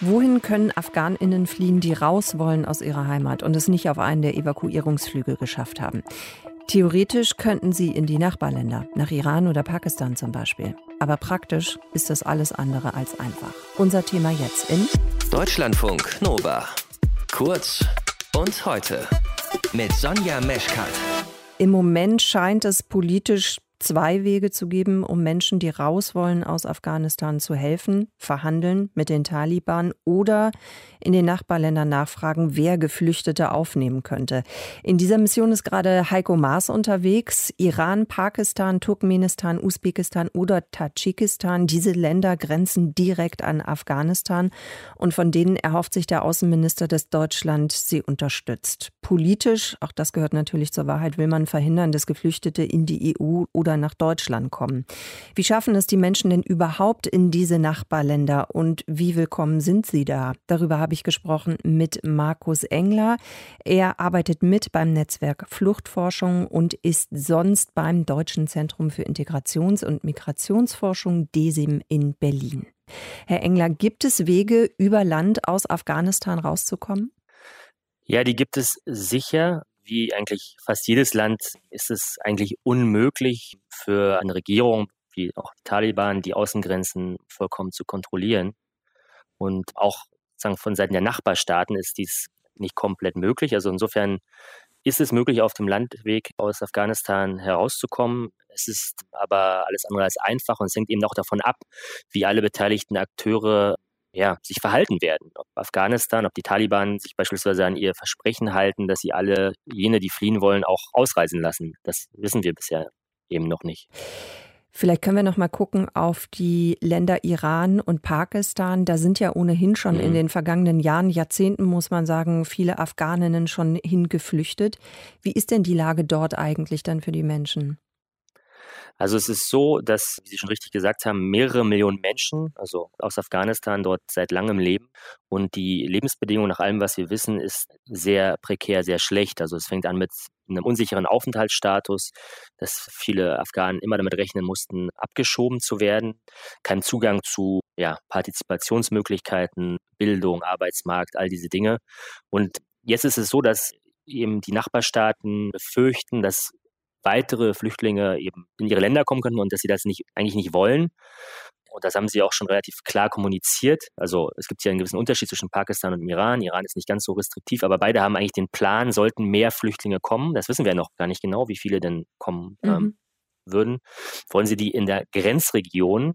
Wohin können Afghaninnen fliehen, die raus wollen aus ihrer Heimat und es nicht auf einen der Evakuierungsflüge geschafft haben? Theoretisch könnten sie in die Nachbarländer, nach Iran oder Pakistan zum Beispiel. Aber praktisch ist das alles andere als einfach. Unser Thema jetzt in Deutschlandfunk Nova. Kurz und heute mit Sonja Meschkat. Im Moment scheint es politisch zwei Wege zu geben, um Menschen, die raus wollen aus Afghanistan zu helfen, verhandeln mit den Taliban oder in den Nachbarländern nachfragen, wer Geflüchtete aufnehmen könnte. In dieser Mission ist gerade Heiko Maas unterwegs. Iran, Pakistan, Turkmenistan, Usbekistan oder Tadschikistan. Diese Länder grenzen direkt an Afghanistan und von denen erhofft sich der Außenminister, dass Deutschland sie unterstützt. Politisch, auch das gehört natürlich zur Wahrheit, will man verhindern, dass Geflüchtete in die EU oder oder nach Deutschland kommen. Wie schaffen es die Menschen denn überhaupt in diese Nachbarländer und wie willkommen sind sie da? Darüber habe ich gesprochen mit Markus Engler. Er arbeitet mit beim Netzwerk Fluchtforschung und ist sonst beim Deutschen Zentrum für Integrations- und Migrationsforschung DESIM in Berlin. Herr Engler, gibt es Wege, über Land aus Afghanistan rauszukommen? Ja, die gibt es sicher wie eigentlich fast jedes Land ist es eigentlich unmöglich für eine Regierung, wie auch die Taliban, die Außengrenzen vollkommen zu kontrollieren. Und auch sagen, von Seiten der Nachbarstaaten ist dies nicht komplett möglich. Also insofern ist es möglich, auf dem Landweg aus Afghanistan herauszukommen. Es ist aber alles andere als einfach und es hängt eben auch davon ab, wie alle beteiligten Akteure ja, sich verhalten werden. Ob Afghanistan, ob die Taliban sich beispielsweise an ihr Versprechen halten, dass sie alle jene, die fliehen wollen, auch ausreisen lassen. Das wissen wir bisher eben noch nicht. Vielleicht können wir noch mal gucken auf die Länder Iran und Pakistan. Da sind ja ohnehin schon mhm. in den vergangenen Jahren, Jahrzehnten muss man sagen, viele Afghaninnen schon hingeflüchtet. Wie ist denn die Lage dort eigentlich dann für die Menschen? Also es ist so, dass, wie Sie schon richtig gesagt haben, mehrere Millionen Menschen, also aus Afghanistan, dort seit langem leben. Und die Lebensbedingungen nach allem, was wir wissen, ist sehr prekär, sehr schlecht. Also es fängt an mit einem unsicheren Aufenthaltsstatus, dass viele Afghanen immer damit rechnen mussten, abgeschoben zu werden, kein Zugang zu ja, Partizipationsmöglichkeiten, Bildung, Arbeitsmarkt, all diese Dinge. Und jetzt ist es so, dass eben die Nachbarstaaten befürchten, dass weitere Flüchtlinge eben in ihre Länder kommen könnten und dass sie das nicht, eigentlich nicht wollen. Und das haben sie auch schon relativ klar kommuniziert. Also es gibt ja einen gewissen Unterschied zwischen Pakistan und Iran. Iran ist nicht ganz so restriktiv, aber beide haben eigentlich den Plan, sollten mehr Flüchtlinge kommen. Das wissen wir noch gar nicht genau, wie viele denn kommen ähm, mhm. ähm, würden. Wollen sie die in der Grenzregion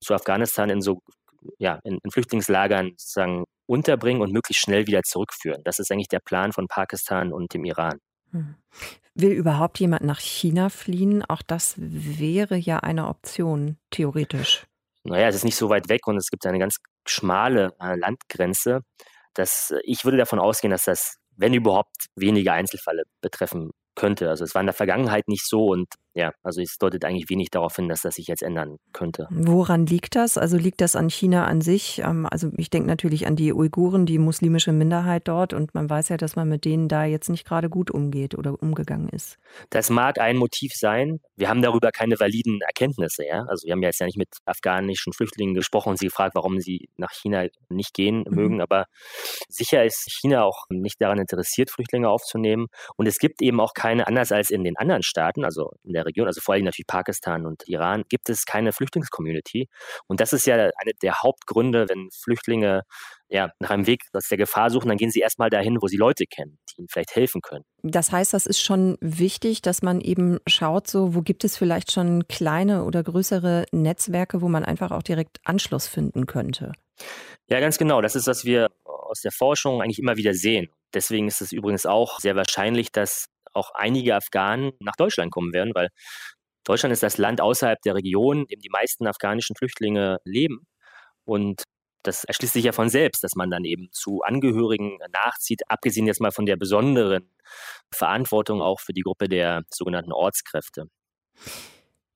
zu Afghanistan in so ja, in, in Flüchtlingslagern sozusagen unterbringen und möglichst schnell wieder zurückführen. Das ist eigentlich der Plan von Pakistan und dem Iran. Hm. Will überhaupt jemand nach China fliehen? Auch das wäre ja eine Option, theoretisch. Naja, es ist nicht so weit weg und es gibt eine ganz schmale äh, Landgrenze. Das, äh, ich würde davon ausgehen, dass das, wenn überhaupt, wenige Einzelfälle betreffen könnte. Also es war in der Vergangenheit nicht so und ja, also es deutet eigentlich wenig darauf hin, dass das sich jetzt ändern könnte. Woran liegt das? Also liegt das an China an sich? Ähm, also ich denke natürlich an die Uiguren, die muslimische Minderheit dort und man weiß ja, dass man mit denen da jetzt nicht gerade gut umgeht oder umgegangen ist. Das mag ein Motiv sein. Wir haben darüber keine validen Erkenntnisse. Ja? Also wir haben ja jetzt ja nicht mit afghanischen Flüchtlingen gesprochen und sie gefragt, warum sie nach China nicht gehen mhm. mögen. Aber sicher ist China auch nicht daran interessiert, Flüchtlinge aufzunehmen. Und es gibt eben auch keine, anders als in den anderen Staaten, also in der Region, also vor allem natürlich Pakistan und Iran, gibt es keine Flüchtlingscommunity. Und das ist ja einer der Hauptgründe, wenn Flüchtlinge ja, nach einem Weg aus der Gefahr suchen, dann gehen sie erstmal dahin, wo sie Leute kennen, die ihnen vielleicht helfen können. Das heißt, das ist schon wichtig, dass man eben schaut, so wo gibt es vielleicht schon kleine oder größere Netzwerke, wo man einfach auch direkt Anschluss finden könnte. Ja, ganz genau. Das ist, was wir aus der Forschung eigentlich immer wieder sehen. Deswegen ist es übrigens auch sehr wahrscheinlich, dass auch einige Afghanen nach Deutschland kommen werden, weil Deutschland ist das Land außerhalb der Region, in dem die meisten afghanischen Flüchtlinge leben. Und das erschließt sich ja von selbst, dass man dann eben zu Angehörigen nachzieht, abgesehen jetzt mal von der besonderen Verantwortung auch für die Gruppe der sogenannten Ortskräfte.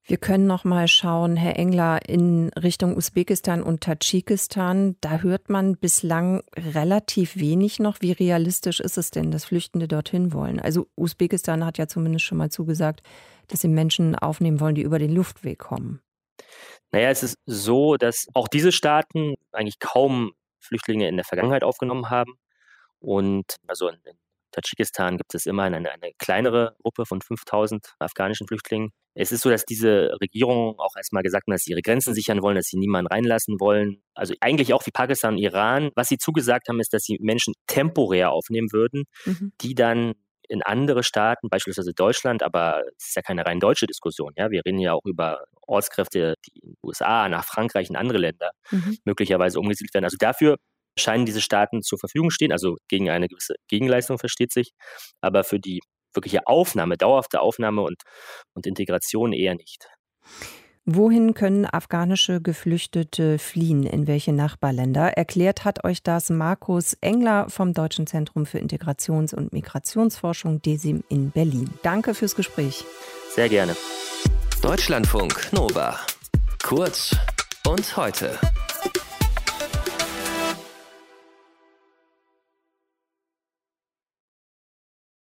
Wir können noch mal schauen, Herr Engler, in Richtung Usbekistan und Tadschikistan. Da hört man bislang relativ wenig noch. Wie realistisch ist es denn, dass Flüchtende dorthin wollen? Also Usbekistan hat ja zumindest schon mal zugesagt, dass sie Menschen aufnehmen wollen, die über den Luftweg kommen. Naja, es ist so, dass auch diese Staaten eigentlich kaum Flüchtlinge in der Vergangenheit aufgenommen haben. Und also in, in Tadschikistan gibt es immerhin eine, eine kleinere Gruppe von 5000 afghanischen Flüchtlingen. Es ist so, dass diese Regierung auch erstmal gesagt hat, dass sie ihre Grenzen sichern wollen, dass sie niemanden reinlassen wollen. Also eigentlich auch wie Pakistan und Iran. Was sie zugesagt haben, ist, dass sie Menschen temporär aufnehmen würden, mhm. die dann in andere Staaten, beispielsweise Deutschland, aber es ist ja keine rein deutsche Diskussion. Ja? Wir reden ja auch über Ortskräfte, die in den USA, nach Frankreich, in andere Länder mhm. möglicherweise umgesiedelt werden. Also dafür scheinen diese Staaten zur Verfügung stehen, also gegen eine gewisse Gegenleistung versteht sich, aber für die wirkliche Aufnahme, dauerhafte Aufnahme und, und Integration eher nicht. Wohin können afghanische Geflüchtete fliehen? In welche Nachbarländer? Erklärt hat euch das Markus Engler vom Deutschen Zentrum für Integrations- und Migrationsforschung DESIM in Berlin. Danke fürs Gespräch. Sehr gerne. Deutschlandfunk Nova. Kurz und heute.